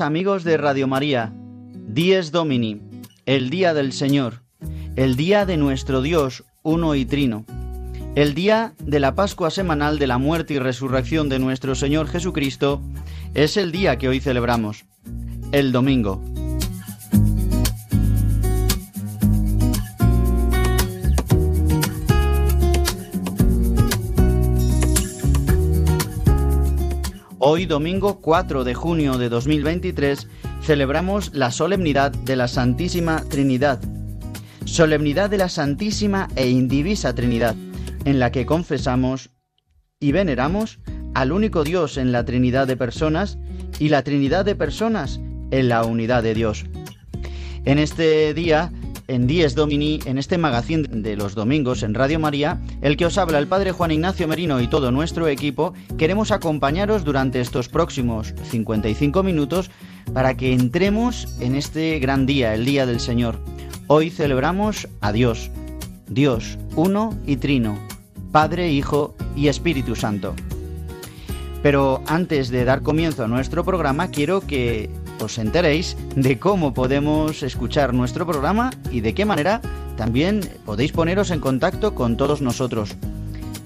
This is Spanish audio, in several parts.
Amigos de Radio María, Dies Domini, el día del Señor, el día de nuestro Dios uno y trino, el día de la Pascua semanal de la muerte y resurrección de nuestro Señor Jesucristo, es el día que hoy celebramos, el domingo. Hoy, domingo 4 de junio de 2023, celebramos la solemnidad de la Santísima Trinidad. Solemnidad de la Santísima e Indivisa Trinidad, en la que confesamos y veneramos al único Dios en la Trinidad de personas y la Trinidad de personas en la unidad de Dios. En este día en Dies Domini, en este magazine de los domingos en Radio María, el que os habla el Padre Juan Ignacio Merino y todo nuestro equipo, queremos acompañaros durante estos próximos 55 minutos para que entremos en este gran día, el Día del Señor. Hoy celebramos a Dios, Dios, uno y trino, Padre, Hijo y Espíritu Santo. Pero antes de dar comienzo a nuestro programa, quiero que os enteréis de cómo podemos escuchar nuestro programa y de qué manera también podéis poneros en contacto con todos nosotros.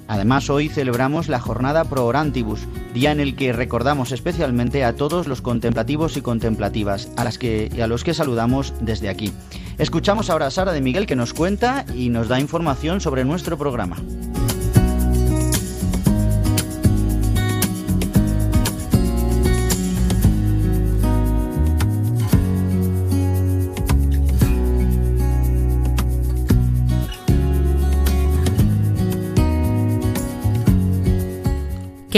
Además, hoy celebramos la jornada Pro Orantibus, día en el que recordamos especialmente a todos los contemplativos y contemplativas, a, las que, a los que saludamos desde aquí. Escuchamos ahora a Sara de Miguel que nos cuenta y nos da información sobre nuestro programa.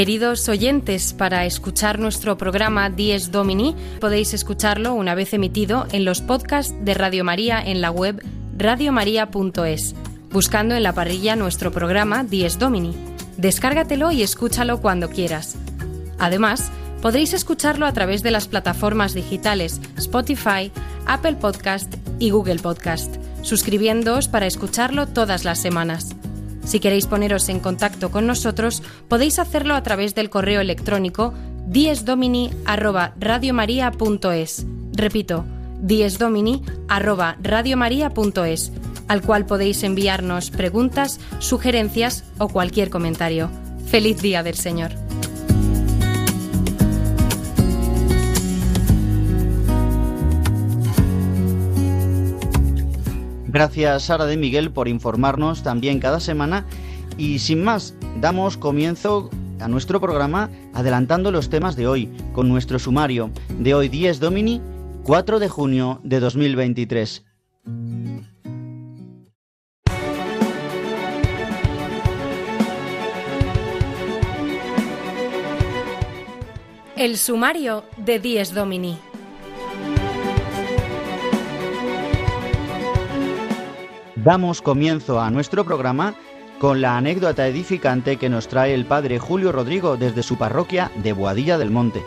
Queridos oyentes, para escuchar nuestro programa Dies Domini, podéis escucharlo una vez emitido en los podcasts de Radio María en la web radiomaria.es, buscando en la parrilla nuestro programa Dies Domini. Descárgatelo y escúchalo cuando quieras. Además, podréis escucharlo a través de las plataformas digitales Spotify, Apple Podcast y Google Podcast, suscribiendoos para escucharlo todas las semanas. Si queréis poneros en contacto con nosotros, podéis hacerlo a través del correo electrónico diesdomini@radiomaria.es. Repito, diesdomini@radiomaria.es, al cual podéis enviarnos preguntas, sugerencias o cualquier comentario. Feliz día del Señor. Gracias Sara de Miguel por informarnos también cada semana y sin más, damos comienzo a nuestro programa adelantando los temas de hoy con nuestro sumario de hoy 10 Domini 4 de junio de 2023. El sumario de 10 Domini. Damos comienzo a nuestro programa con la anécdota edificante que nos trae el padre Julio Rodrigo desde su parroquia de Boadilla del Monte.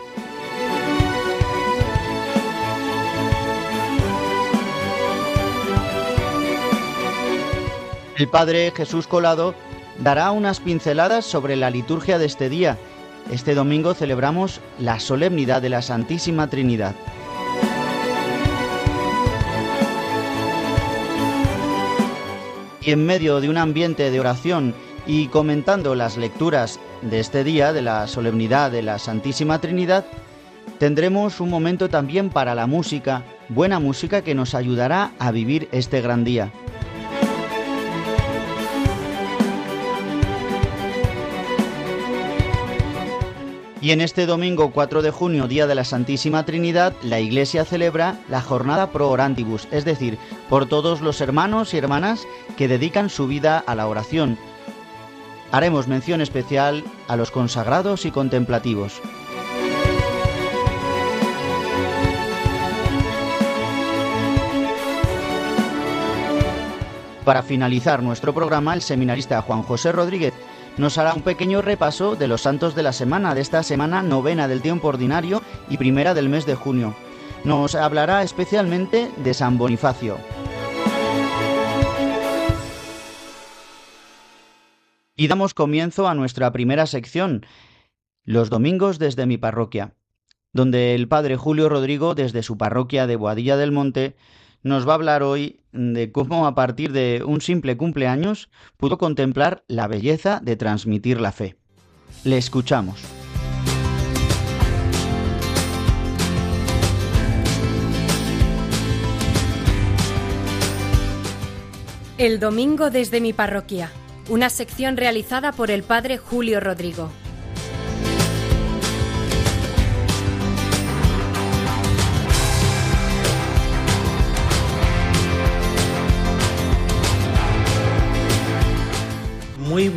El padre Jesús Colado dará unas pinceladas sobre la liturgia de este día. Este domingo celebramos la solemnidad de la Santísima Trinidad. Y en medio de un ambiente de oración y comentando las lecturas de este día de la solemnidad de la Santísima Trinidad, tendremos un momento también para la música, buena música que nos ayudará a vivir este gran día. Y en este domingo 4 de junio, día de la Santísima Trinidad, la Iglesia celebra la jornada pro orantibus, es decir, por todos los hermanos y hermanas que dedican su vida a la oración. Haremos mención especial a los consagrados y contemplativos. Para finalizar nuestro programa, el seminarista Juan José Rodríguez nos hará un pequeño repaso de los santos de la semana, de esta semana novena del tiempo ordinario y primera del mes de junio. Nos hablará especialmente de San Bonifacio. Y damos comienzo a nuestra primera sección, los domingos desde mi parroquia, donde el padre Julio Rodrigo, desde su parroquia de Boadilla del Monte, nos va a hablar hoy de cómo a partir de un simple cumpleaños pudo contemplar la belleza de transmitir la fe. Le escuchamos. El domingo desde mi parroquia, una sección realizada por el padre Julio Rodrigo.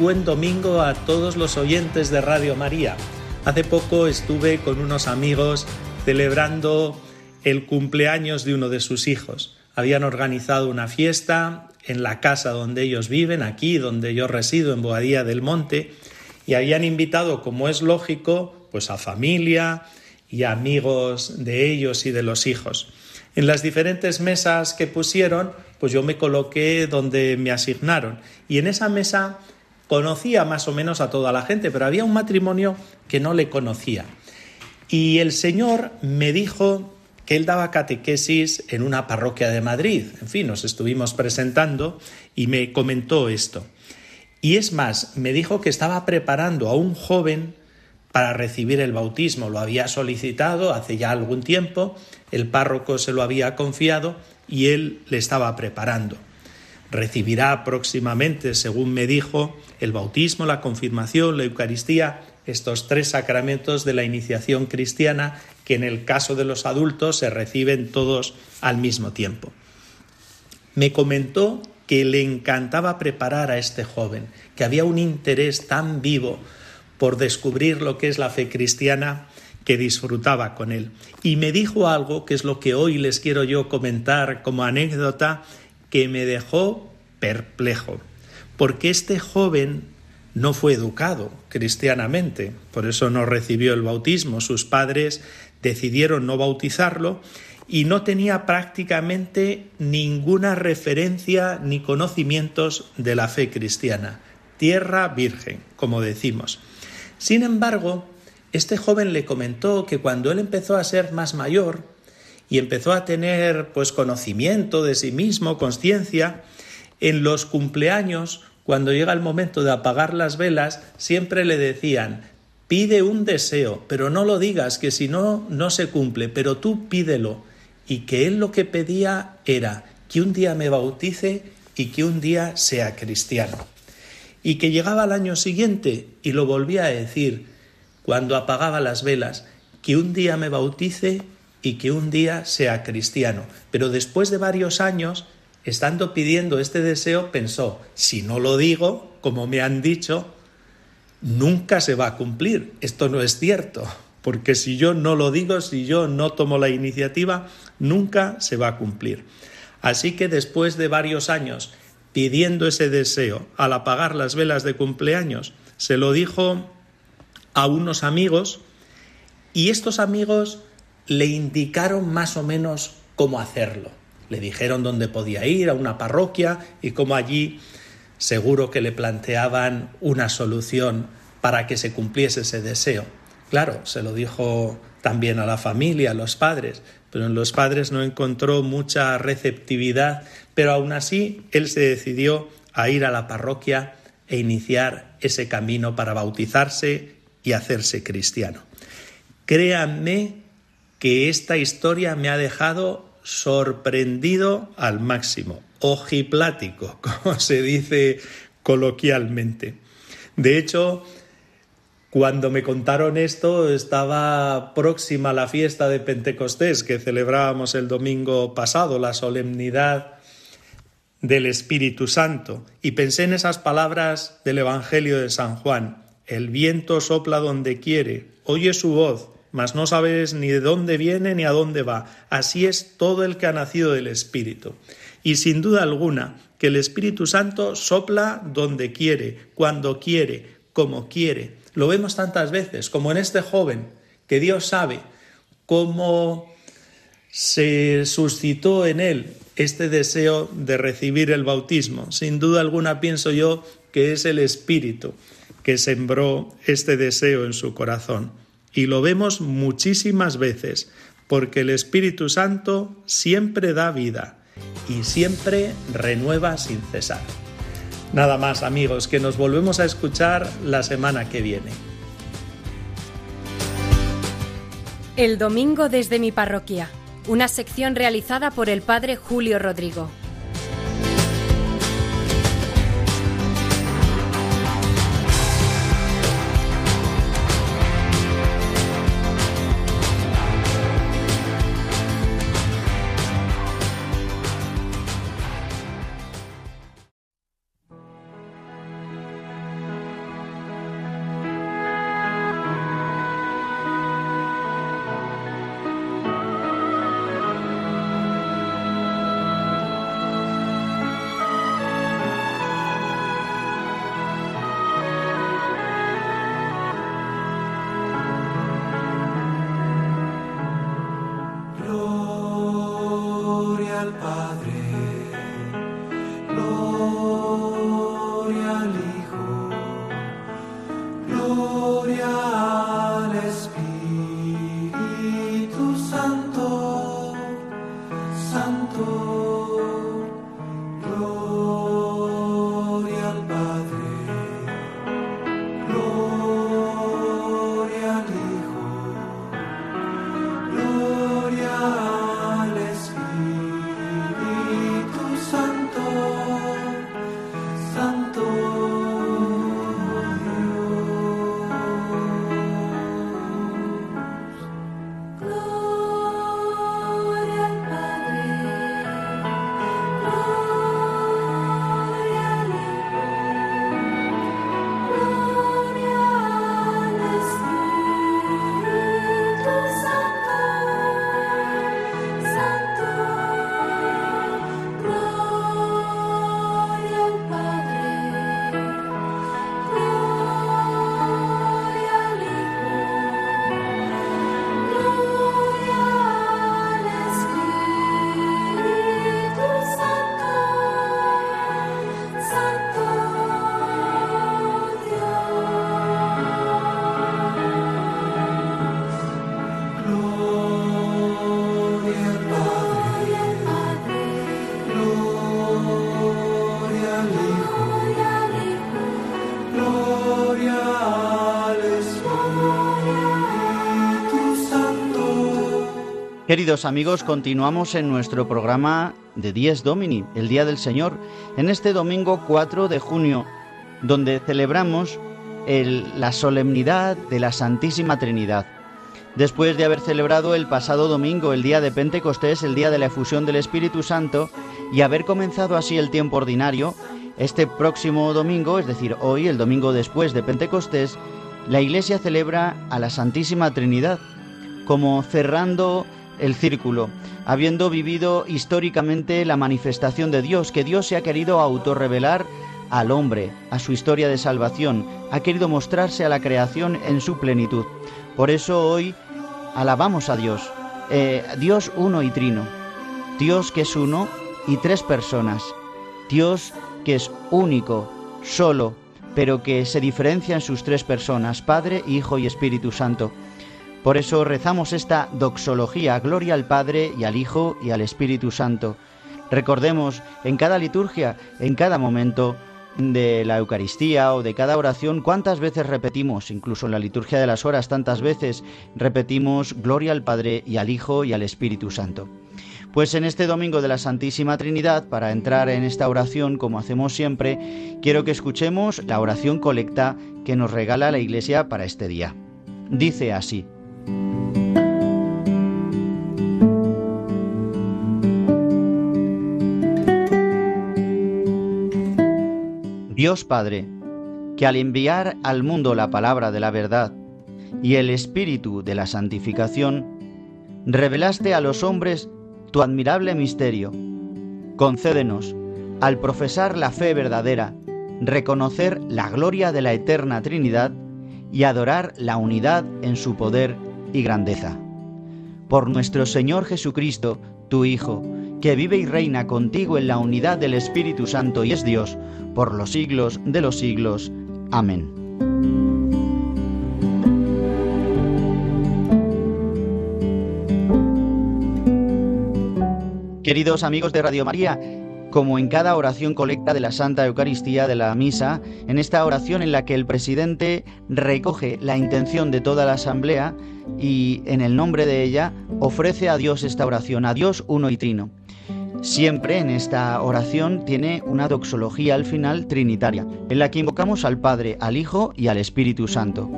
Buen domingo a todos los oyentes de Radio María. Hace poco estuve con unos amigos celebrando el cumpleaños de uno de sus hijos. Habían organizado una fiesta en la casa donde ellos viven, aquí donde yo resido, en Boadía del Monte, y habían invitado, como es lógico, pues a familia y amigos de ellos y de los hijos. En las diferentes mesas que pusieron, pues yo me coloqué donde me asignaron. Y en esa mesa conocía más o menos a toda la gente, pero había un matrimonio que no le conocía. Y el Señor me dijo que él daba catequesis en una parroquia de Madrid. En fin, nos estuvimos presentando y me comentó esto. Y es más, me dijo que estaba preparando a un joven para recibir el bautismo. Lo había solicitado hace ya algún tiempo, el párroco se lo había confiado y él le estaba preparando recibirá próximamente, según me dijo, el bautismo, la confirmación, la Eucaristía, estos tres sacramentos de la iniciación cristiana que en el caso de los adultos se reciben todos al mismo tiempo. Me comentó que le encantaba preparar a este joven, que había un interés tan vivo por descubrir lo que es la fe cristiana que disfrutaba con él. Y me dijo algo que es lo que hoy les quiero yo comentar como anécdota que me dejó perplejo, porque este joven no fue educado cristianamente, por eso no recibió el bautismo, sus padres decidieron no bautizarlo y no tenía prácticamente ninguna referencia ni conocimientos de la fe cristiana, tierra virgen, como decimos. Sin embargo, este joven le comentó que cuando él empezó a ser más mayor, y empezó a tener pues conocimiento de sí mismo, conciencia, en los cumpleaños, cuando llega el momento de apagar las velas, siempre le decían pide un deseo, pero no lo digas, que si no, no se cumple, pero tú pídelo. Y que él lo que pedía era que un día me bautice y que un día sea cristiano. Y que llegaba al año siguiente y lo volvía a decir cuando apagaba las velas, que un día me bautice y que un día sea cristiano. Pero después de varios años, estando pidiendo este deseo, pensó, si no lo digo, como me han dicho, nunca se va a cumplir. Esto no es cierto, porque si yo no lo digo, si yo no tomo la iniciativa, nunca se va a cumplir. Así que después de varios años pidiendo ese deseo al apagar las velas de cumpleaños, se lo dijo a unos amigos y estos amigos le indicaron más o menos cómo hacerlo. Le dijeron dónde podía ir, a una parroquia, y cómo allí seguro que le planteaban una solución para que se cumpliese ese deseo. Claro, se lo dijo también a la familia, a los padres, pero en los padres no encontró mucha receptividad, pero aún así él se decidió a ir a la parroquia e iniciar ese camino para bautizarse y hacerse cristiano. Créanme que esta historia me ha dejado sorprendido al máximo, ojiplático, como se dice coloquialmente. De hecho, cuando me contaron esto, estaba próxima la fiesta de Pentecostés que celebrábamos el domingo pasado, la solemnidad del Espíritu Santo, y pensé en esas palabras del Evangelio de San Juan. El viento sopla donde quiere, oye su voz, mas no sabes ni de dónde viene ni a dónde va. Así es todo el que ha nacido del Espíritu. Y sin duda alguna, que el Espíritu Santo sopla donde quiere, cuando quiere, como quiere. Lo vemos tantas veces, como en este joven, que Dios sabe cómo se suscitó en él este deseo de recibir el bautismo. Sin duda alguna pienso yo que es el Espíritu que sembró este deseo en su corazón. Y lo vemos muchísimas veces, porque el Espíritu Santo siempre da vida y siempre renueva sin cesar. Nada más amigos, que nos volvemos a escuchar la semana que viene. El domingo desde mi parroquia una sección realizada por el padre Julio Rodrigo. Queridos amigos, continuamos en nuestro programa de Dies Domini, el Día del Señor, en este domingo 4 de junio, donde celebramos la solemnidad de la Santísima Trinidad. Después de haber celebrado el pasado domingo el día de Pentecostés, el día de la efusión del Espíritu Santo, y haber comenzado así el tiempo ordinario, este próximo domingo, es decir, hoy, el domingo después de Pentecostés, la Iglesia celebra a la Santísima Trinidad, como cerrando el círculo, habiendo vivido históricamente la manifestación de Dios, que Dios se ha querido autorrevelar al hombre, a su historia de salvación, ha querido mostrarse a la creación en su plenitud. Por eso hoy alabamos a Dios, eh, Dios uno y trino, Dios que es uno y tres personas, Dios que es único, solo, pero que se diferencia en sus tres personas, Padre, Hijo y Espíritu Santo. Por eso rezamos esta doxología, gloria al Padre y al Hijo y al Espíritu Santo. Recordemos en cada liturgia, en cada momento de la Eucaristía o de cada oración, cuántas veces repetimos, incluso en la liturgia de las horas, tantas veces repetimos gloria al Padre y al Hijo y al Espíritu Santo. Pues en este domingo de la Santísima Trinidad, para entrar en esta oración como hacemos siempre, quiero que escuchemos la oración colecta que nos regala la Iglesia para este día. Dice así. Dios Padre, que al enviar al mundo la palabra de la verdad y el espíritu de la santificación, revelaste a los hombres tu admirable misterio. Concédenos, al profesar la fe verdadera, reconocer la gloria de la eterna Trinidad y adorar la unidad en su poder y grandeza. Por nuestro Señor Jesucristo, tu Hijo, que vive y reina contigo en la unidad del Espíritu Santo y es Dios, por los siglos de los siglos. Amén. Queridos amigos de Radio María, como en cada oración colecta de la Santa Eucaristía de la Misa, en esta oración en la que el presidente recoge la intención de toda la Asamblea y en el nombre de ella ofrece a Dios esta oración, a Dios uno y trino. Siempre en esta oración tiene una doxología al final trinitaria, en la que invocamos al Padre, al Hijo y al Espíritu Santo.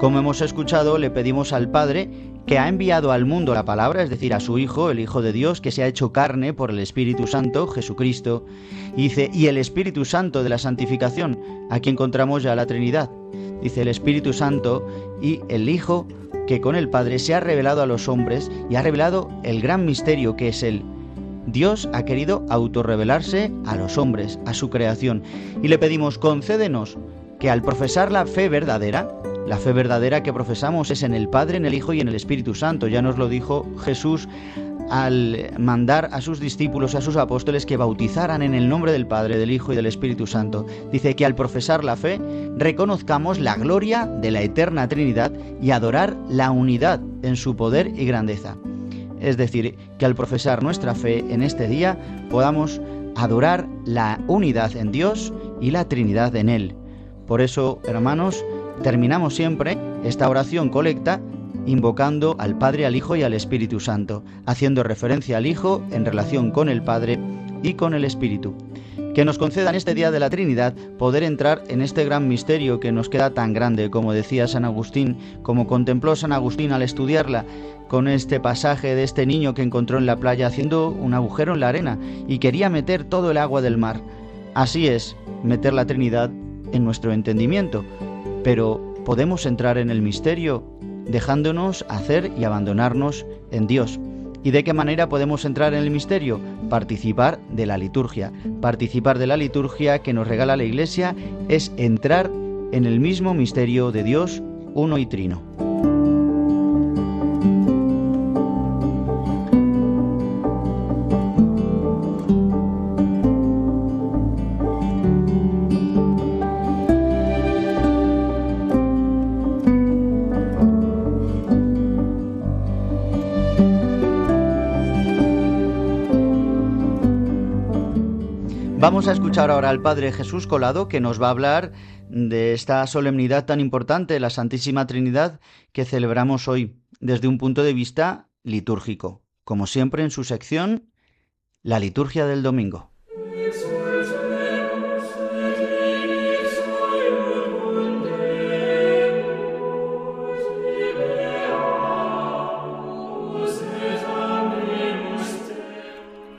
Como hemos escuchado, le pedimos al Padre que ha enviado al mundo la palabra, es decir, a su Hijo, el Hijo de Dios, que se ha hecho carne por el Espíritu Santo, Jesucristo, y dice, y el Espíritu Santo de la santificación, aquí encontramos ya la Trinidad. Dice el Espíritu Santo y el Hijo que con el Padre se ha revelado a los hombres y ha revelado el gran misterio que es el Dios ha querido autorrevelarse a los hombres, a su creación, y le pedimos, concédenos que al profesar la fe verdadera, la fe verdadera que profesamos es en el Padre, en el Hijo y en el Espíritu Santo, ya nos lo dijo Jesús al mandar a sus discípulos, a sus apóstoles, que bautizaran en el nombre del Padre, del Hijo y del Espíritu Santo. Dice que al profesar la fe, reconozcamos la gloria de la eterna Trinidad y adorar la unidad en su poder y grandeza. Es decir, que al profesar nuestra fe en este día podamos adorar la unidad en Dios y la Trinidad en Él. Por eso, hermanos, terminamos siempre esta oración colecta invocando al Padre, al Hijo y al Espíritu Santo, haciendo referencia al Hijo en relación con el Padre y con el Espíritu que nos conceda en este día de la Trinidad poder entrar en este gran misterio que nos queda tan grande, como decía San Agustín, como contempló San Agustín al estudiarla, con este pasaje de este niño que encontró en la playa haciendo un agujero en la arena y quería meter todo el agua del mar. Así es, meter la Trinidad en nuestro entendimiento, pero podemos entrar en el misterio dejándonos hacer y abandonarnos en Dios. ¿Y de qué manera podemos entrar en el misterio? Participar de la liturgia. Participar de la liturgia que nos regala la Iglesia es entrar en el mismo misterio de Dios uno y trino. Vamos a escuchar ahora al Padre Jesús Colado que nos va a hablar de esta solemnidad tan importante, la Santísima Trinidad, que celebramos hoy desde un punto de vista litúrgico, como siempre en su sección, la liturgia del domingo.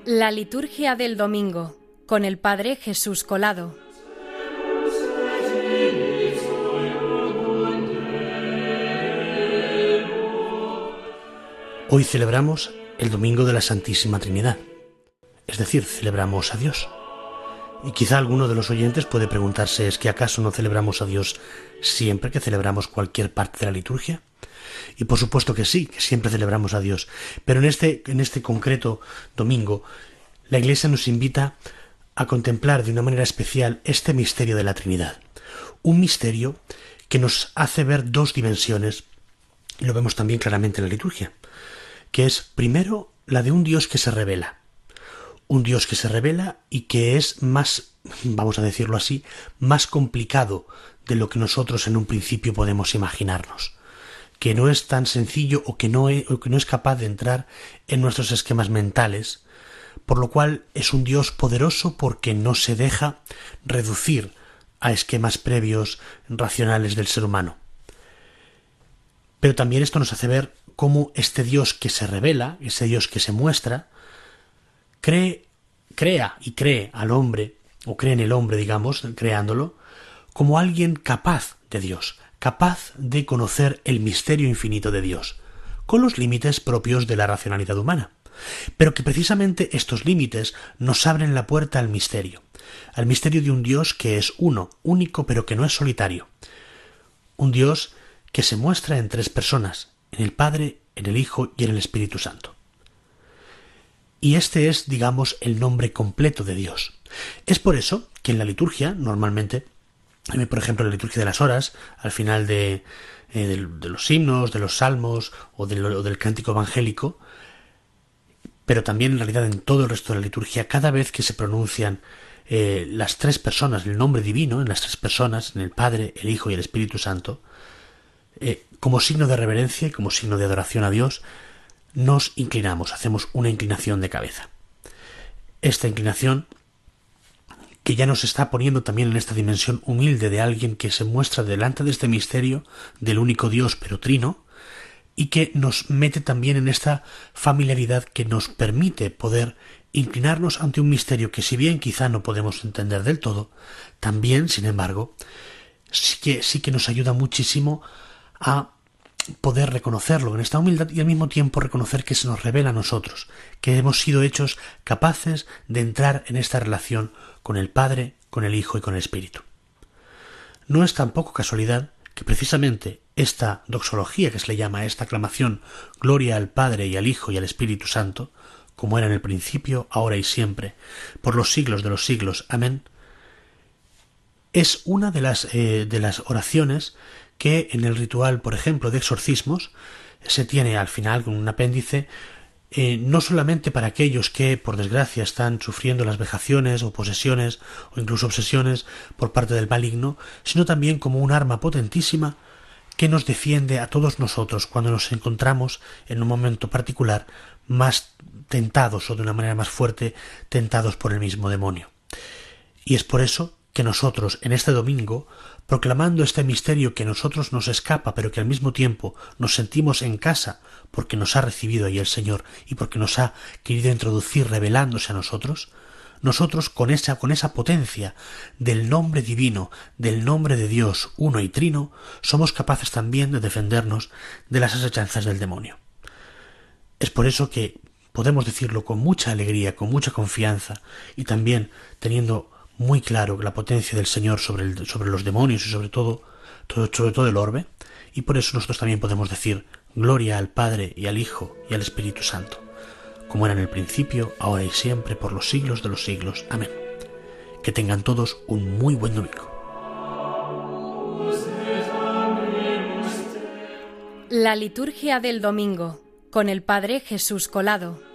La liturgia del domingo con el Padre Jesús Colado. Hoy celebramos el Domingo de la Santísima Trinidad, es decir, celebramos a Dios. Y quizá alguno de los oyentes puede preguntarse, ¿es que acaso no celebramos a Dios siempre que celebramos cualquier parte de la liturgia? Y por supuesto que sí, que siempre celebramos a Dios. Pero en este, en este concreto domingo, la Iglesia nos invita a contemplar de una manera especial este misterio de la Trinidad. Un misterio que nos hace ver dos dimensiones, y lo vemos también claramente en la liturgia, que es primero la de un Dios que se revela, un Dios que se revela y que es más, vamos a decirlo así, más complicado de lo que nosotros en un principio podemos imaginarnos, que no es tan sencillo o que no es, o que no es capaz de entrar en nuestros esquemas mentales, por lo cual es un Dios poderoso porque no se deja reducir a esquemas previos racionales del ser humano. Pero también esto nos hace ver cómo este Dios que se revela, ese Dios que se muestra, cree, crea y cree al hombre, o cree en el hombre, digamos, creándolo, como alguien capaz de Dios, capaz de conocer el misterio infinito de Dios, con los límites propios de la racionalidad humana, pero que precisamente estos límites nos abren la puerta al misterio, al misterio de un Dios que es uno, único, pero que no es solitario, un Dios que se muestra en tres personas, en el Padre, en el Hijo y en el Espíritu Santo. Y este es, digamos, el nombre completo de Dios. Es por eso que en la liturgia, normalmente, por ejemplo, en la liturgia de las horas, al final de, eh, los himnos, de los salmos o, del cántico evangélico, pero también en realidad en todo el resto de la liturgia, cada vez que se pronuncian eh, las tres personas, el nombre divino, en las tres personas, en el Padre, el Hijo y el Espíritu Santo, eh, como signo de reverencia y como signo de adoración a Dios, nos inclinamos, hacemos una inclinación de cabeza. Esta inclinación que ya nos está poniendo también en esta dimensión humilde de alguien que se muestra delante de este misterio del único Dios pero trino, y que nos mete también en esta familiaridad que nos permite poder inclinarnos ante un misterio que si bien quizá no podemos entender del todo, también, sin embargo, sí que, sí que nos ayuda muchísimo a poder reconocerlo en esta humildad y al mismo tiempo reconocer que se nos revela a nosotros, que hemos sido hechos capaces de entrar en esta relación con el Padre, con el Hijo y con el Espíritu. No es tampoco casualidad que precisamente esta doxología que se le llama esta aclamación Gloria al Padre y al Hijo y al Espíritu Santo, como era en el principio, ahora y siempre, por los siglos de los siglos. Amén. Es una de las, eh, de las oraciones que en el ritual, por ejemplo, de exorcismos, se tiene al final con un apéndice eh, no solamente para aquellos que, por desgracia, están sufriendo las vejaciones o posesiones o incluso obsesiones por parte del maligno, sino también como un arma potentísima que nos defiende a todos nosotros cuando nos encontramos en un momento particular más tentados o de una manera más fuerte tentados por el mismo demonio. Y es por eso que nosotros en este domingo proclamando este misterio que a nosotros nos escapa, pero que al mismo tiempo nos sentimos en casa, porque nos ha recibido ahí el Señor y porque nos ha querido introducir revelándose a nosotros, nosotros con esa, con esa potencia del nombre divino, del nombre de Dios uno y trino, somos capaces también de defendernos de las asechanzas del demonio. Es por eso que podemos decirlo con mucha alegría, con mucha confianza y también teniendo muy claro la potencia del Señor sobre, sobre los demonios y sobre todo, todo, sobre todo el orbe, y por eso nosotros también podemos decir gloria al Padre y al Hijo y al Espíritu Santo, como era en el principio, ahora y siempre, por los siglos de los siglos. Amén. Que tengan todos un muy buen domingo. La liturgia del domingo con el Padre Jesús Colado.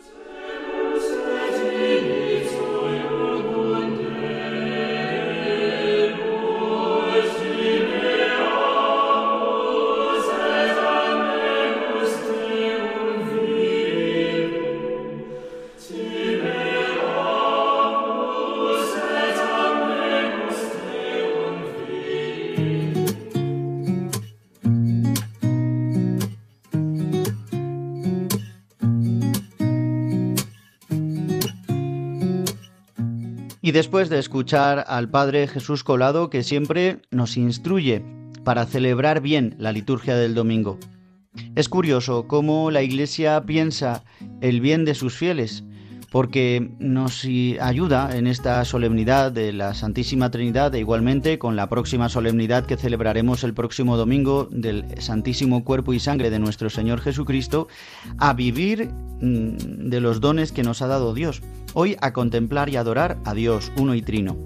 Y después de escuchar al Padre Jesús Colado, que siempre nos instruye para celebrar bien la liturgia del domingo. Es curioso cómo la Iglesia piensa el bien de sus fieles, porque nos ayuda en esta solemnidad de la Santísima Trinidad e igualmente con la próxima solemnidad que celebraremos el próximo domingo del Santísimo Cuerpo y Sangre de nuestro Señor Jesucristo, a vivir mm, de los dones que nos ha dado Dios hoy a contemplar y adorar a Dios uno y trino.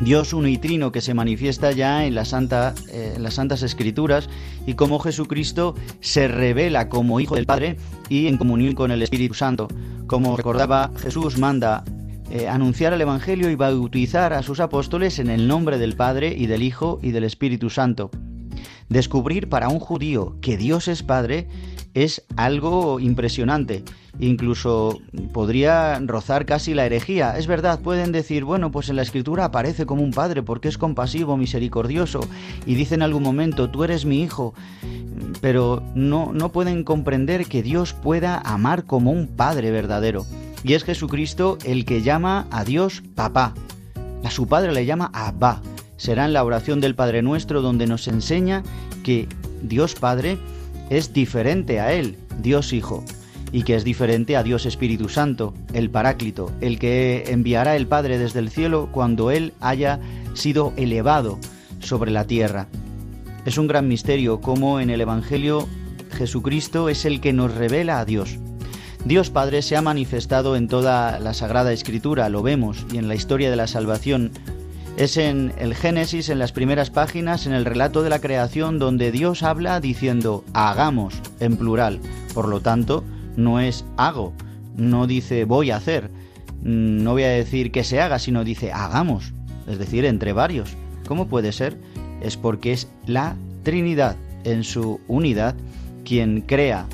Dios uno y trino que se manifiesta ya en, eh, en las Santas Escrituras y cómo Jesucristo se revela como Hijo del Padre y en comunión con el Espíritu Santo. Como recordaba, Jesús manda eh, anunciar el Evangelio y bautizar a sus apóstoles en el nombre del Padre y del Hijo y del Espíritu Santo. Descubrir para un judío que Dios es Padre es algo impresionante. Incluso podría rozar casi la herejía. Es verdad, pueden decir, bueno, pues en la escritura aparece como un padre porque es compasivo, misericordioso, y dice en algún momento, tú eres mi hijo. Pero no, no pueden comprender que Dios pueda amar como un padre verdadero. Y es Jesucristo el que llama a Dios papá. A su padre le llama Abba. Será en la oración del Padre Nuestro donde nos enseña que Dios Padre es diferente a Él, Dios Hijo, y que es diferente a Dios Espíritu Santo, el Paráclito, el que enviará el Padre desde el cielo cuando Él haya sido elevado sobre la tierra. Es un gran misterio cómo en el Evangelio Jesucristo es el que nos revela a Dios. Dios Padre se ha manifestado en toda la Sagrada Escritura, lo vemos, y en la historia de la salvación. Es en el Génesis, en las primeras páginas, en el relato de la creación, donde Dios habla diciendo hagamos en plural. Por lo tanto, no es hago, no dice voy a hacer, no voy a decir que se haga, sino dice hagamos, es decir, entre varios. ¿Cómo puede ser? Es porque es la Trinidad en su unidad quien crea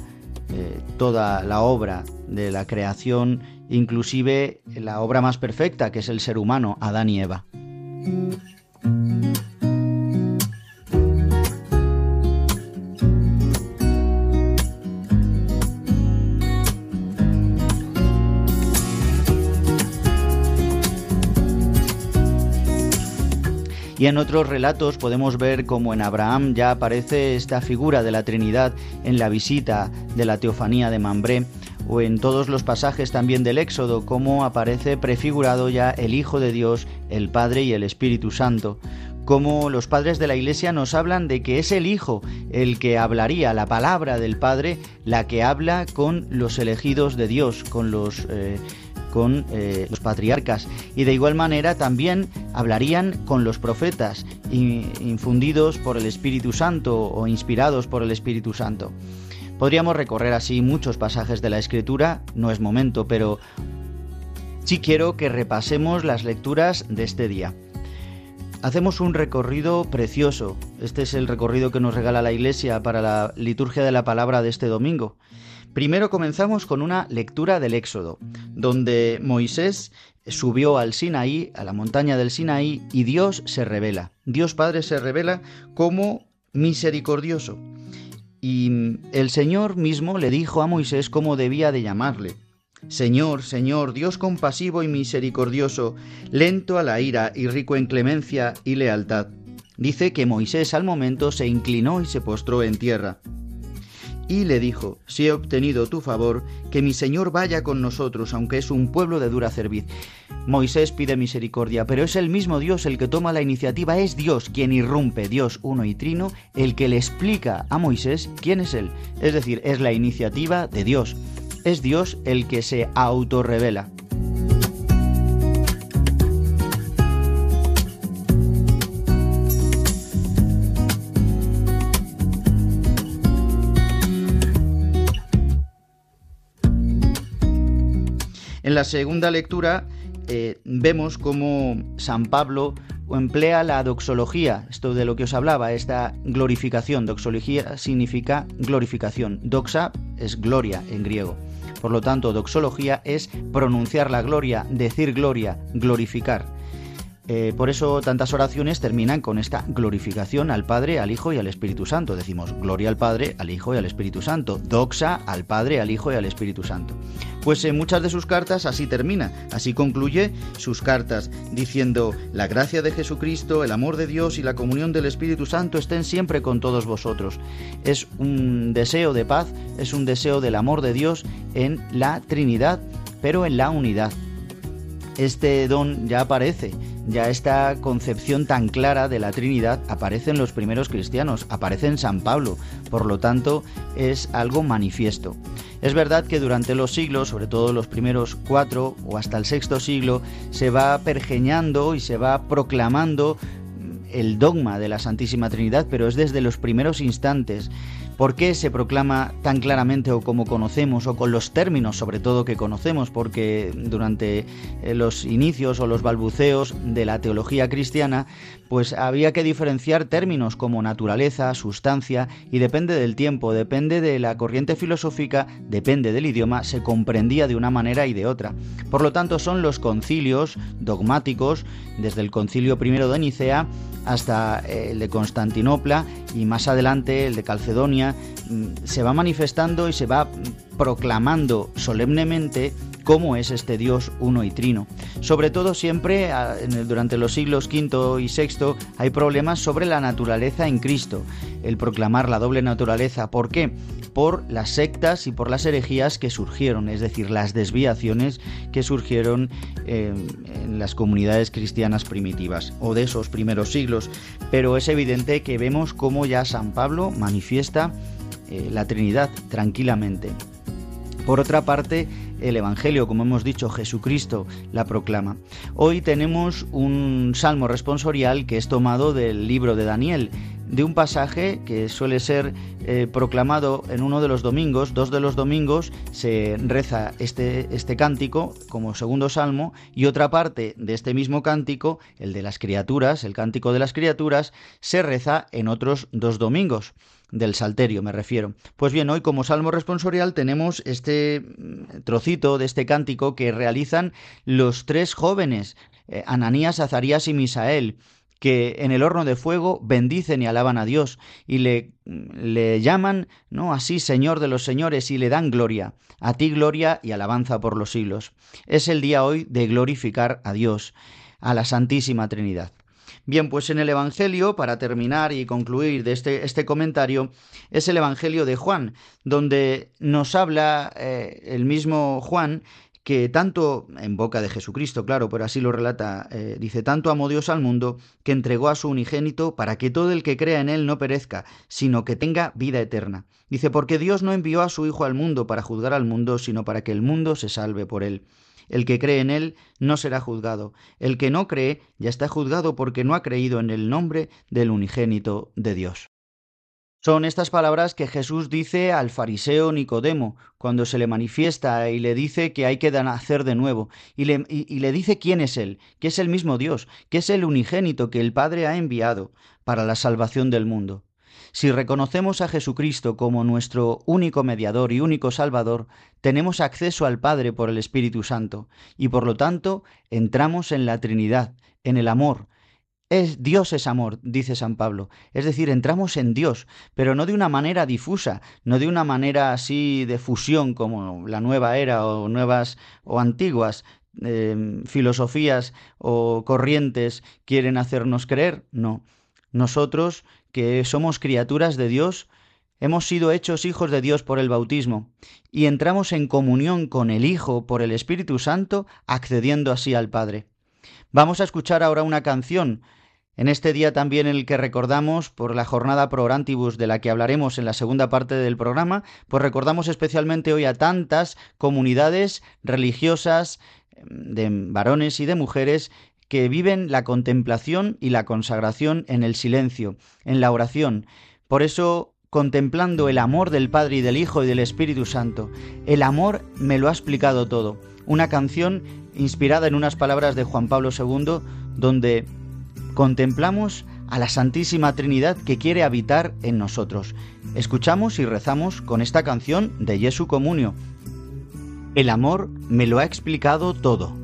eh, toda la obra de la creación, inclusive la obra más perfecta, que es el ser humano, Adán y Eva. Y en otros relatos podemos ver como en Abraham ya aparece esta figura de la Trinidad en la visita de la teofanía de Mambré, o en todos los pasajes también del Éxodo, como aparece prefigurado ya el Hijo de Dios, el Padre y el Espíritu Santo, como los padres de la Iglesia nos hablan de que es el Hijo el que hablaría la palabra del Padre, la que habla con los elegidos de Dios, con los eh, con eh, los patriarcas y de igual manera también hablarían con los profetas infundidos por el Espíritu Santo o inspirados por el Espíritu Santo. Podríamos recorrer así muchos pasajes de la Escritura, no es momento, pero sí quiero que repasemos las lecturas de este día. Hacemos un recorrido precioso. Este es el recorrido que nos regala la Iglesia para la liturgia de la palabra de este domingo. Primero comenzamos con una lectura del Éxodo, donde Moisés subió al Sinaí, a la montaña del Sinaí, y Dios se revela. Dios Padre se revela como misericordioso. Y el Señor mismo le dijo a Moisés cómo debía de llamarle. Señor, Señor, Dios compasivo y misericordioso, lento a la ira y rico en clemencia y lealtad. Dice que Moisés al momento se inclinó y se postró en tierra y le dijo, si he obtenido tu favor, que mi Señor vaya con nosotros, aunque es un pueblo de dura cerviz. Moisés pide misericordia, pero es el mismo Dios el que toma la iniciativa, es Dios quien irrumpe, Dios uno y trino, el que le explica a Moisés quién es él. Es decir, es la iniciativa de Dios. Es Dios el que se autorrevela. En la segunda lectura eh, vemos cómo San Pablo emplea la doxología, esto de lo que os hablaba, esta glorificación. Doxología significa glorificación. Doxa es gloria en griego. Por lo tanto, doxología es pronunciar la gloria, decir gloria, glorificar. Eh, por eso tantas oraciones terminan con esta glorificación al Padre, al Hijo y al Espíritu Santo. Decimos gloria al Padre, al Hijo y al Espíritu Santo. Doxa al Padre, al Hijo y al Espíritu Santo. Pues en muchas de sus cartas así termina, así concluye sus cartas, diciendo, la gracia de Jesucristo, el amor de Dios y la comunión del Espíritu Santo estén siempre con todos vosotros. Es un deseo de paz, es un deseo del amor de Dios en la Trinidad, pero en la unidad. Este don ya aparece ya esta concepción tan clara de la Trinidad aparece en los primeros cristianos, aparece en San Pablo, por lo tanto es algo manifiesto. Es verdad que durante los siglos, sobre todo los primeros cuatro o hasta el sexto siglo, se va pergeñando y se va proclamando el dogma de la Santísima Trinidad, pero es desde los primeros instantes. ¿Por qué se proclama tan claramente o como conocemos o con los términos sobre todo que conocemos? Porque durante eh, los inicios o los balbuceos de la teología cristiana pues había que diferenciar términos como naturaleza, sustancia y depende del tiempo, depende de la corriente filosófica, depende del idioma, se comprendía de una manera y de otra. Por lo tanto son los concilios dogmáticos desde el concilio primero de Nicea hasta eh, el de Constantinopla y más adelante el de Calcedonia, mm, se va manifestando y se va proclamando solemnemente cómo es este Dios uno y trino. Sobre todo siempre durante los siglos V y VI hay problemas sobre la naturaleza en Cristo, el proclamar la doble naturaleza. ¿Por qué? Por las sectas y por las herejías que surgieron, es decir, las desviaciones que surgieron eh, en las comunidades cristianas primitivas o de esos primeros siglos. Pero es evidente que vemos cómo ya San Pablo manifiesta eh, la Trinidad tranquilamente. Por otra parte, el Evangelio, como hemos dicho, Jesucristo la proclama. Hoy tenemos un salmo responsorial que es tomado del libro de Daniel, de un pasaje que suele ser eh, proclamado en uno de los domingos, dos de los domingos se reza este, este cántico como segundo salmo y otra parte de este mismo cántico, el de las criaturas, el cántico de las criaturas, se reza en otros dos domingos del Salterio, me refiero. Pues bien, hoy como salmo responsorial tenemos este mm, trocito de este cántico que realizan los tres jóvenes, eh, Ananías, Azarías y Misael, que en el horno de fuego bendicen y alaban a Dios y le, mm, le llaman, ¿no? Así, Señor de los señores, y le dan gloria. A ti gloria y alabanza por los siglos. Es el día hoy de glorificar a Dios, a la Santísima Trinidad. Bien, pues en el Evangelio, para terminar y concluir de este, este comentario, es el Evangelio de Juan, donde nos habla eh, el mismo Juan que tanto, en boca de Jesucristo, claro, pero así lo relata, eh, dice, tanto amó Dios al mundo que entregó a su unigénito para que todo el que crea en él no perezca, sino que tenga vida eterna. Dice, porque Dios no envió a su Hijo al mundo para juzgar al mundo, sino para que el mundo se salve por él. El que cree en él no será juzgado. El que no cree ya está juzgado porque no ha creído en el nombre del unigénito de Dios. Son estas palabras que Jesús dice al fariseo Nicodemo cuando se le manifiesta y le dice que hay que nacer de nuevo, y le, y le, dice quién es Él, que es el mismo Dios, que es el unigénito que el Padre ha enviado para la salvación del mundo. Si reconocemos a Jesucristo como nuestro único mediador y único Salvador, tenemos acceso al Padre por el Espíritu Santo, y por lo tanto entramos en la Trinidad, en el amor. Es Dios es amor, dice San Pablo. Es decir, entramos en Dios, pero no de una manera difusa, no de una manera así de fusión como la nueva era o nuevas o antiguas, em, filosofías o corrientes quieren hacernos creer, no. Nosotros que somos criaturas de Dios, hemos sido hechos hijos de Dios por el bautismo y entramos en comunión con el Hijo por el Espíritu Santo, accediendo así al Padre. Vamos a escuchar ahora una canción, en este día también en el que recordamos por la jornada Pro Orantibus de la que hablaremos en la segunda parte del programa, pues recordamos especialmente hoy a tantas comunidades religiosas de varones y de mujeres que viven la contemplación y la consagración en el silencio, en la oración. Por eso, contemplando el amor del Padre y del Hijo y del Espíritu Santo, el amor me lo ha explicado todo. Una canción inspirada en unas palabras de Juan Pablo II, donde contemplamos a la Santísima Trinidad que quiere habitar en nosotros. Escuchamos y rezamos con esta canción de Jesu Comunio. El amor me lo ha explicado todo.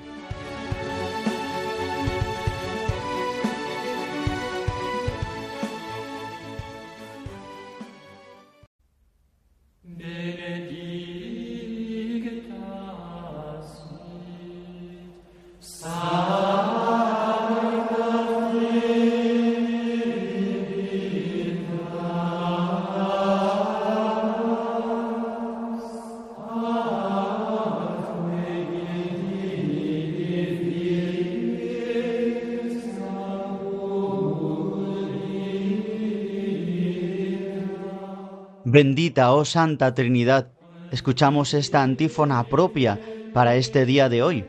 Bendita, oh Santa Trinidad, escuchamos esta antífona propia para este día de hoy,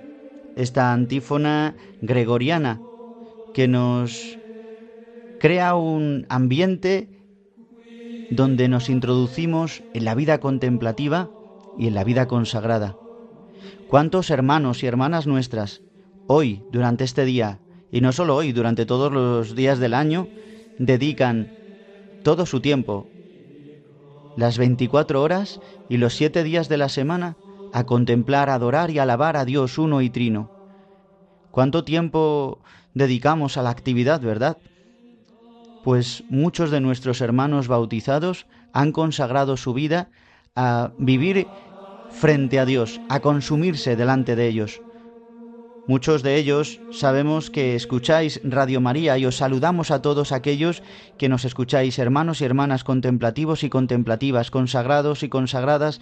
esta antífona gregoriana que nos crea un ambiente donde nos introducimos en la vida contemplativa y en la vida consagrada. ¿Cuántos hermanos y hermanas nuestras hoy, durante este día, y no solo hoy, durante todos los días del año, dedican todo su tiempo, las 24 horas y los siete días de la semana a contemplar, adorar y alabar a Dios uno y trino. ¿Cuánto tiempo dedicamos a la actividad, verdad? Pues muchos de nuestros hermanos bautizados han consagrado su vida a vivir frente a Dios, a consumirse delante de ellos. Muchos de ellos sabemos que escucháis Radio María y os saludamos a todos aquellos que nos escucháis, hermanos y hermanas contemplativos y contemplativas, consagrados y consagradas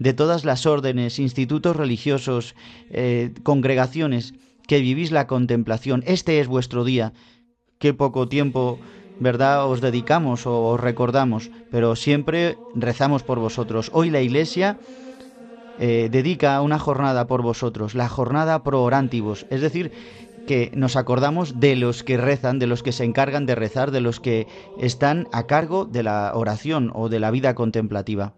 de todas las órdenes, institutos religiosos, eh, congregaciones que vivís la contemplación. Este es vuestro día. Qué poco tiempo, ¿verdad?, os dedicamos o os recordamos, pero siempre rezamos por vosotros. Hoy la Iglesia eh, dedica una jornada por vosotros, la jornada pro orantibus, es decir, que nos acordamos de los que rezan, de los que se encargan de rezar, de los que están a cargo de la oración o de la vida contemplativa.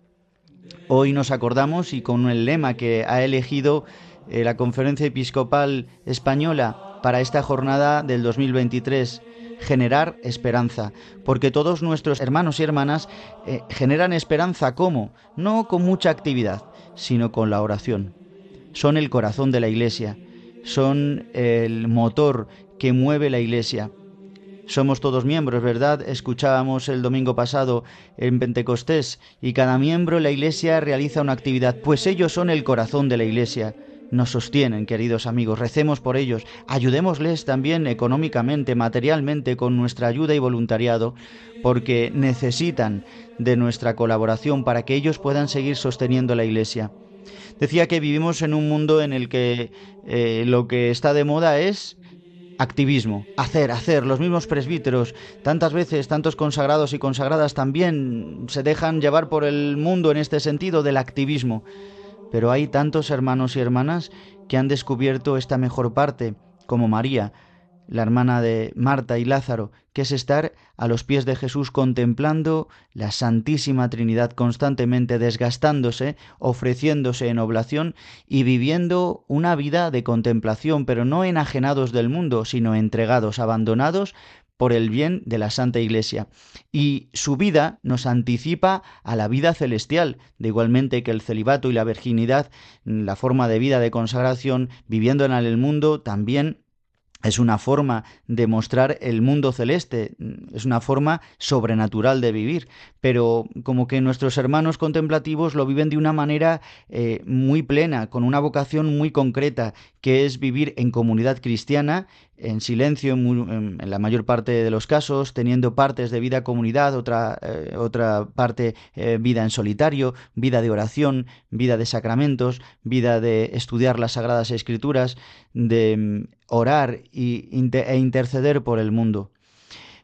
Hoy nos acordamos y con el lema que ha elegido eh, la Conferencia Episcopal Española para esta jornada del 2023, generar esperanza, porque todos nuestros hermanos y hermanas eh, generan esperanza ¿cómo? No con mucha actividad, sino con la oración. Son el corazón de la Iglesia, son el motor que mueve la Iglesia. Somos todos miembros, ¿verdad? Escuchábamos el domingo pasado en Pentecostés y cada miembro de la Iglesia realiza una actividad, pues ellos son el corazón de la Iglesia. Nos sostienen, queridos amigos, recemos por ellos, ayudémosles también económicamente, materialmente, con nuestra ayuda y voluntariado, porque necesitan de nuestra colaboración para que ellos puedan seguir sosteniendo la Iglesia. Decía que vivimos en un mundo en el que eh, lo que está de moda es activismo, hacer, hacer. Los mismos presbíteros, tantas veces, tantos consagrados y consagradas también se dejan llevar por el mundo en este sentido del activismo. Pero hay tantos hermanos y hermanas que han descubierto esta mejor parte, como María, la hermana de Marta y Lázaro, que es estar a los pies de Jesús contemplando la Santísima Trinidad constantemente desgastándose, ofreciéndose en oblación y viviendo una vida de contemplación, pero no enajenados del mundo, sino entregados, abandonados por el bien de la Santa Iglesia. Y su vida nos anticipa a la vida celestial, de igualmente que el celibato y la virginidad, la forma de vida de consagración, viviendo en el mundo, también es una forma de mostrar el mundo celeste, es una forma sobrenatural de vivir, pero como que nuestros hermanos contemplativos lo viven de una manera eh, muy plena, con una vocación muy concreta, que es vivir en comunidad cristiana, en silencio en, la mayor parte de los casos, teniendo partes de vida comunidad, otra, eh, otra parte eh, vida en solitario, vida de oración, vida de sacramentos, vida de estudiar las sagradas escrituras, de mm, orar y, e interceder por el mundo.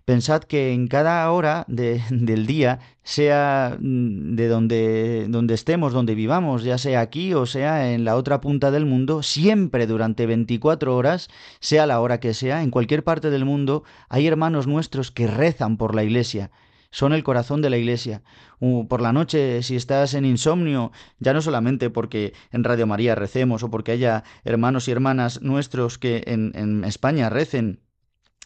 Pensad que en cada hora del día, sea mm, de donde, donde estemos, donde vivamos, ya sea aquí o sea en la otra punta del mundo, siempre durante 24 horas, sea la hora que sea, en cualquier parte del mundo, hay hermanos nuestros que rezan por la Iglesia, son el corazón de la iglesia. Por la noche, si estás en insomnio, ya no solamente porque en Radio María recemos o porque haya hermanos y hermanas nuestros que en, en España recen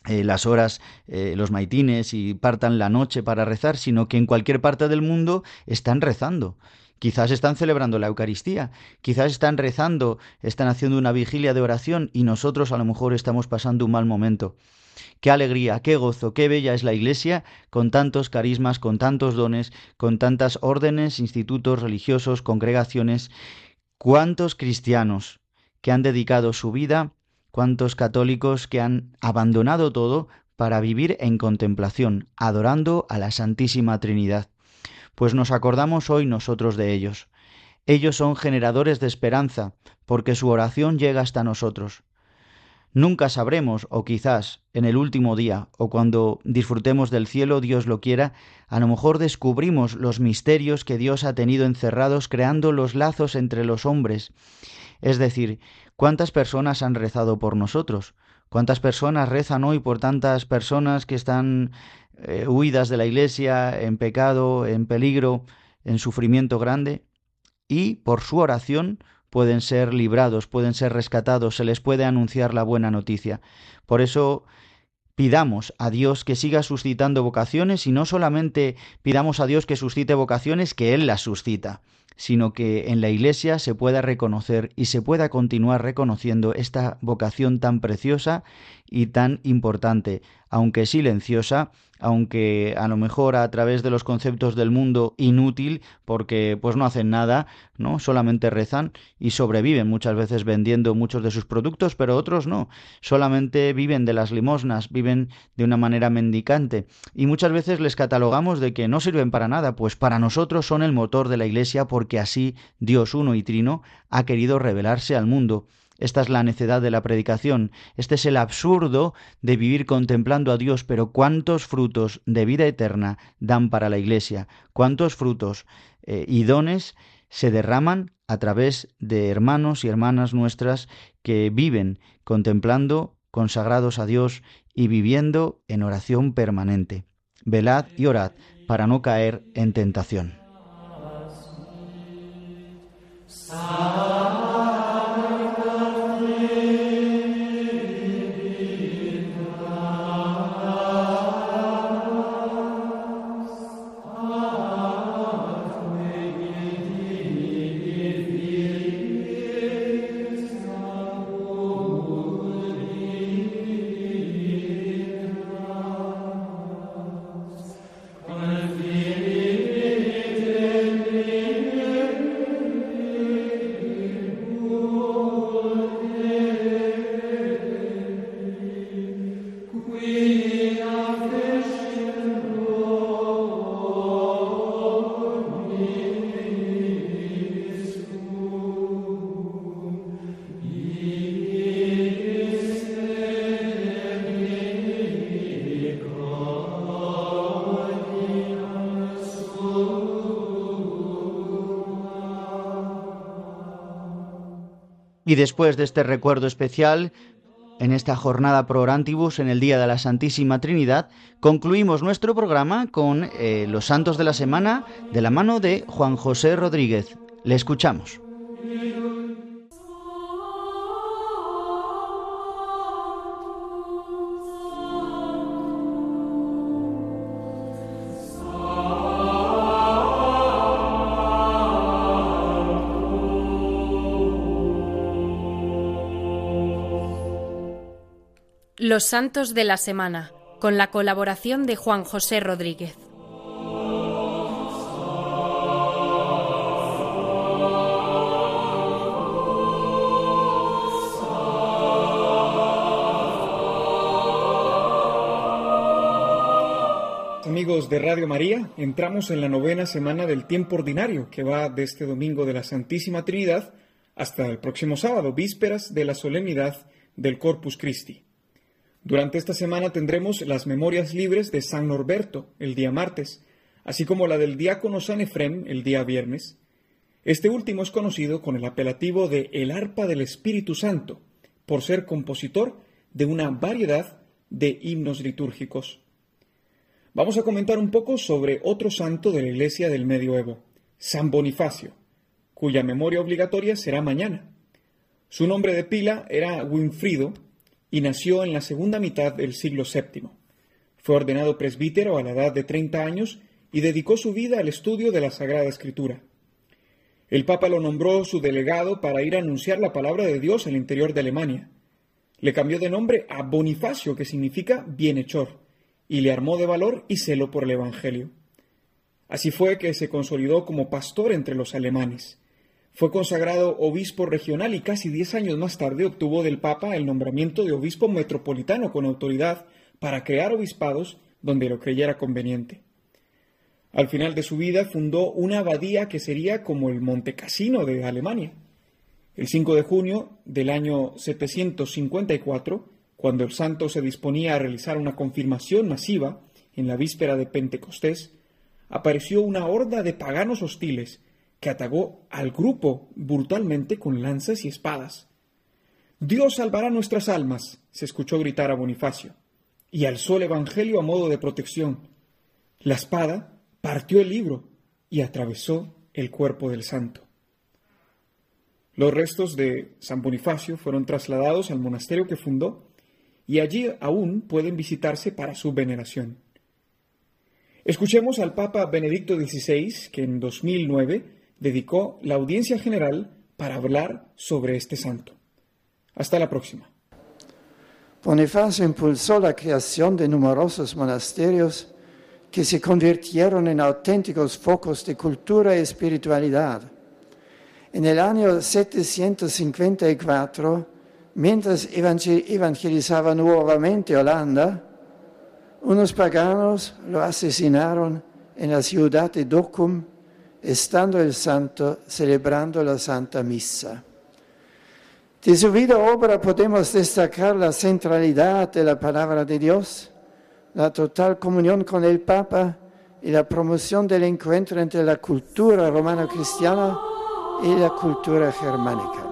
eh, las horas, eh, los maitines y partan la noche para rezar, sino que en cualquier parte del mundo están rezando. Quizás están celebrando la Eucaristía, quizás están rezando, están haciendo una vigilia de oración y nosotros a lo mejor estamos pasando un mal momento. Qué alegría, qué gozo, qué bella es la Iglesia, con tantos carismas, con tantos dones, con tantas órdenes, institutos religiosos, congregaciones. Cuántos cristianos que han dedicado su vida, cuántos católicos que han abandonado todo para vivir en contemplación, adorando a la Santísima Trinidad. Pues nos acordamos hoy nosotros de ellos. Ellos son generadores de esperanza, porque su oración llega hasta nosotros. Nunca sabremos, o quizás en el último día, o cuando disfrutemos del cielo, Dios lo quiera, a lo mejor descubrimos los misterios que Dios ha tenido encerrados creando los lazos entre los hombres. Es decir, ¿cuántas personas han rezado por nosotros? ¿Cuántas personas rezan hoy por tantas personas que están eh, huidas de la iglesia, en pecado, en peligro, en sufrimiento grande? Y por su oración pueden ser librados, pueden ser rescatados, se les puede anunciar la buena noticia. Por eso pidamos a Dios que siga suscitando vocaciones y no solamente pidamos a Dios que suscite vocaciones, que Él las suscita, sino que en la Iglesia se pueda reconocer y se pueda continuar reconociendo esta vocación tan preciosa y tan importante, aunque silenciosa, aunque a lo mejor a través de los conceptos del mundo inútil, porque pues no hacen nada, ¿no? Solamente rezan y sobreviven muchas veces vendiendo muchos de sus productos, pero otros no, solamente viven de las limosnas, viven de una manera mendicante y muchas veces les catalogamos de que no sirven para nada, pues para nosotros son el motor de la Iglesia porque así Dios uno y trino ha querido revelarse al mundo esta es la necedad de la predicación, este es el absurdo de vivir contemplando a Dios, pero cuántos frutos de vida eterna dan para la Iglesia, cuántos frutos eh, y dones se derraman a través de hermanos y hermanas nuestras que viven contemplando, consagrados a Dios y viviendo en oración permanente. Velad y orad para no caer en tentación. Salve. Y después de este recuerdo especial, en esta jornada pro orantibus, en el Día de la Santísima Trinidad, concluimos nuestro programa con eh, los santos de la semana de la mano de Juan José Rodríguez. Le escuchamos. Los Santos de la Semana, con la colaboración de Juan José Rodríguez. Amigos de Radio María, entramos en la novena semana del tiempo ordinario que va de este domingo de la Santísima Trinidad hasta el próximo sábado, vísperas de la solemnidad del Corpus Christi. Durante esta semana tendremos las memorias libres de San Norberto el día martes, así como la del diácono San Efrem el día viernes. Este último es conocido con el apelativo de el arpa del Espíritu Santo, por ser compositor de una variedad de himnos litúrgicos. Vamos a comentar un poco sobre otro santo de la Iglesia del Medioevo, San Bonifacio, cuya memoria obligatoria será mañana. Su nombre de pila era Winfrido y nació en la segunda mitad del siglo VII. Fue ordenado presbítero a la edad de 30 años y dedicó su vida al estudio de la Sagrada Escritura. El Papa lo nombró su delegado para ir a anunciar la palabra de Dios al interior de Alemania. Le cambió de nombre a Bonifacio, que significa bienhechor, y le armó de valor y celo por el Evangelio. Así fue que se consolidó como pastor entre los alemanes. Fue consagrado obispo regional y casi diez años más tarde obtuvo del Papa el nombramiento de obispo metropolitano con autoridad para crear obispados donde lo creyera conveniente. Al final de su vida fundó una abadía que sería como el Monte Cassino de Alemania. El 5 de junio del año 754, cuando el santo se disponía a realizar una confirmación masiva en la víspera de Pentecostés, apareció una horda de paganos hostiles que atacó al grupo brutalmente con lanzas y espadas. Dios salvará nuestras almas, se escuchó gritar a Bonifacio, y alzó el Evangelio a modo de protección. La espada partió el libro y atravesó el cuerpo del santo. Los restos de San Bonifacio fueron trasladados al monasterio que fundó y allí aún pueden visitarse para su veneración. Escuchemos al Papa Benedicto XVI, que en 2009 dedicó la audiencia general para hablar sobre este santo. Hasta la próxima. Bonifacio impulsó la creación de numerosos monasterios que se convirtieron en auténticos focos de cultura y espiritualidad. En el año 754, mientras evangelizaba nuevamente Holanda, unos paganos lo asesinaron en la ciudad de Docum, estando el santo celebrando la Santa Misa. De su vida obra podemos destacar la centralidad de la palabra de Dios, la total comunión con el Papa y la promoción del encuentro entre la cultura romano-cristiana y la cultura germánica.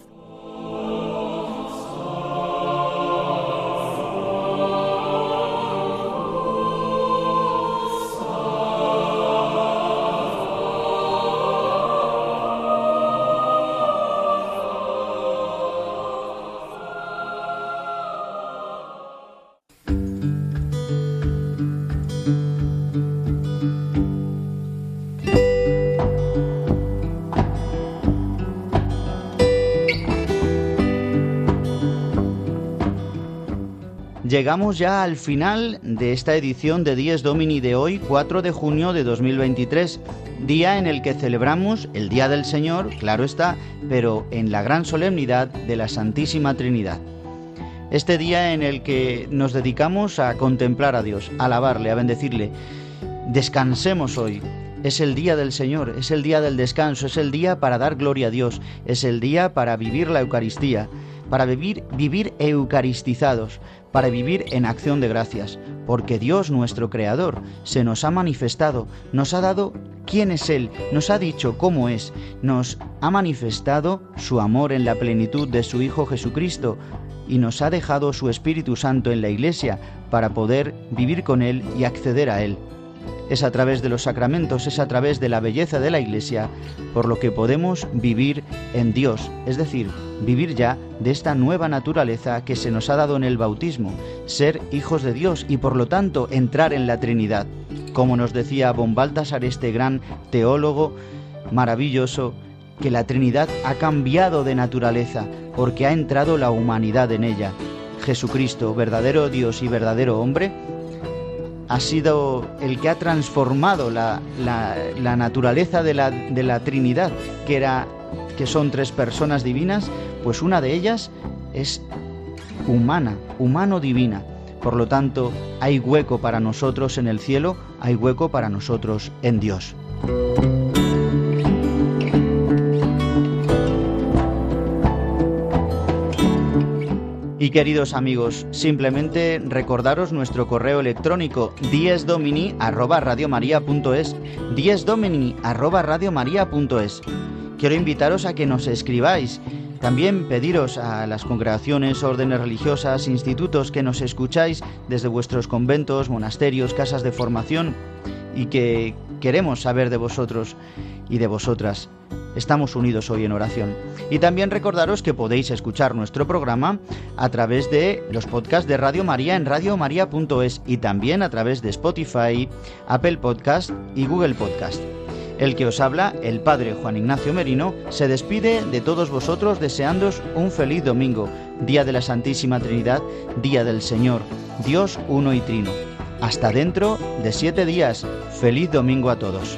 Llegamos ya al final de esta edición de Dies Domini de hoy, 4 de junio de 2023, día en el que celebramos el Día del Señor, claro está, pero en la gran solemnidad de la Santísima Trinidad. Este día en el que nos dedicamos a contemplar a Dios, a alabarle, a bendecirle. Descansemos hoy, es el día del Señor, es el día del descanso, es el día para dar gloria a Dios, es el día para vivir la Eucaristía, para vivir, vivir eucaristizados, para vivir en acción de gracias, porque Dios nuestro Creador se nos ha manifestado, nos ha dado quién es Él, nos ha dicho cómo es, nos ha manifestado su amor en la plenitud de su Hijo Jesucristo y nos ha dejado su Espíritu Santo en la Iglesia para poder vivir con Él y acceder a Él. Es a través de los sacramentos, es a través de la belleza de la Iglesia, por lo que podemos vivir en Dios, es decir, vivir ya de esta nueva naturaleza que se nos ha dado en el bautismo, ser hijos de Dios y por lo tanto entrar en la Trinidad. Como nos decía Von Baltasar, este gran teólogo maravilloso, que la Trinidad ha cambiado de naturaleza porque ha entrado la humanidad en ella. Jesucristo, verdadero Dios y verdadero hombre, ha sido el que ha transformado la, naturaleza de la, de la Trinidad, que, era, que son tres personas divinas, pues una de ellas es humana, humano-divina. Por lo tanto, hay hueco para nosotros en el cielo, hay hueco para nosotros en Dios. Y queridos amigos, simplemente recordaros nuestro correo electrónico diesdomini@radiomaria.es, diesdomini@radiomaria.es quiero invitaros a que nos escribáis. También pediros a las congregaciones, órdenes religiosas, institutos que nos escucháis desde vuestros conventos, monasterios, casas de formación y que queremos saber de vosotros y de vosotras. Estamos unidos hoy en oración. Y también recordaros que podéis escuchar nuestro programa a través de los podcasts de Radio María en radiomaria.es y también a través de Spotify, Apple Podcast y Google Podcast. El que os habla, el Padre Juan Ignacio Merino, se despide de todos vosotros deseándoos un feliz domingo, Día de la Santísima Trinidad, Día del Señor, Dios uno y trino. Hasta dentro de siete días. Feliz domingo a todos.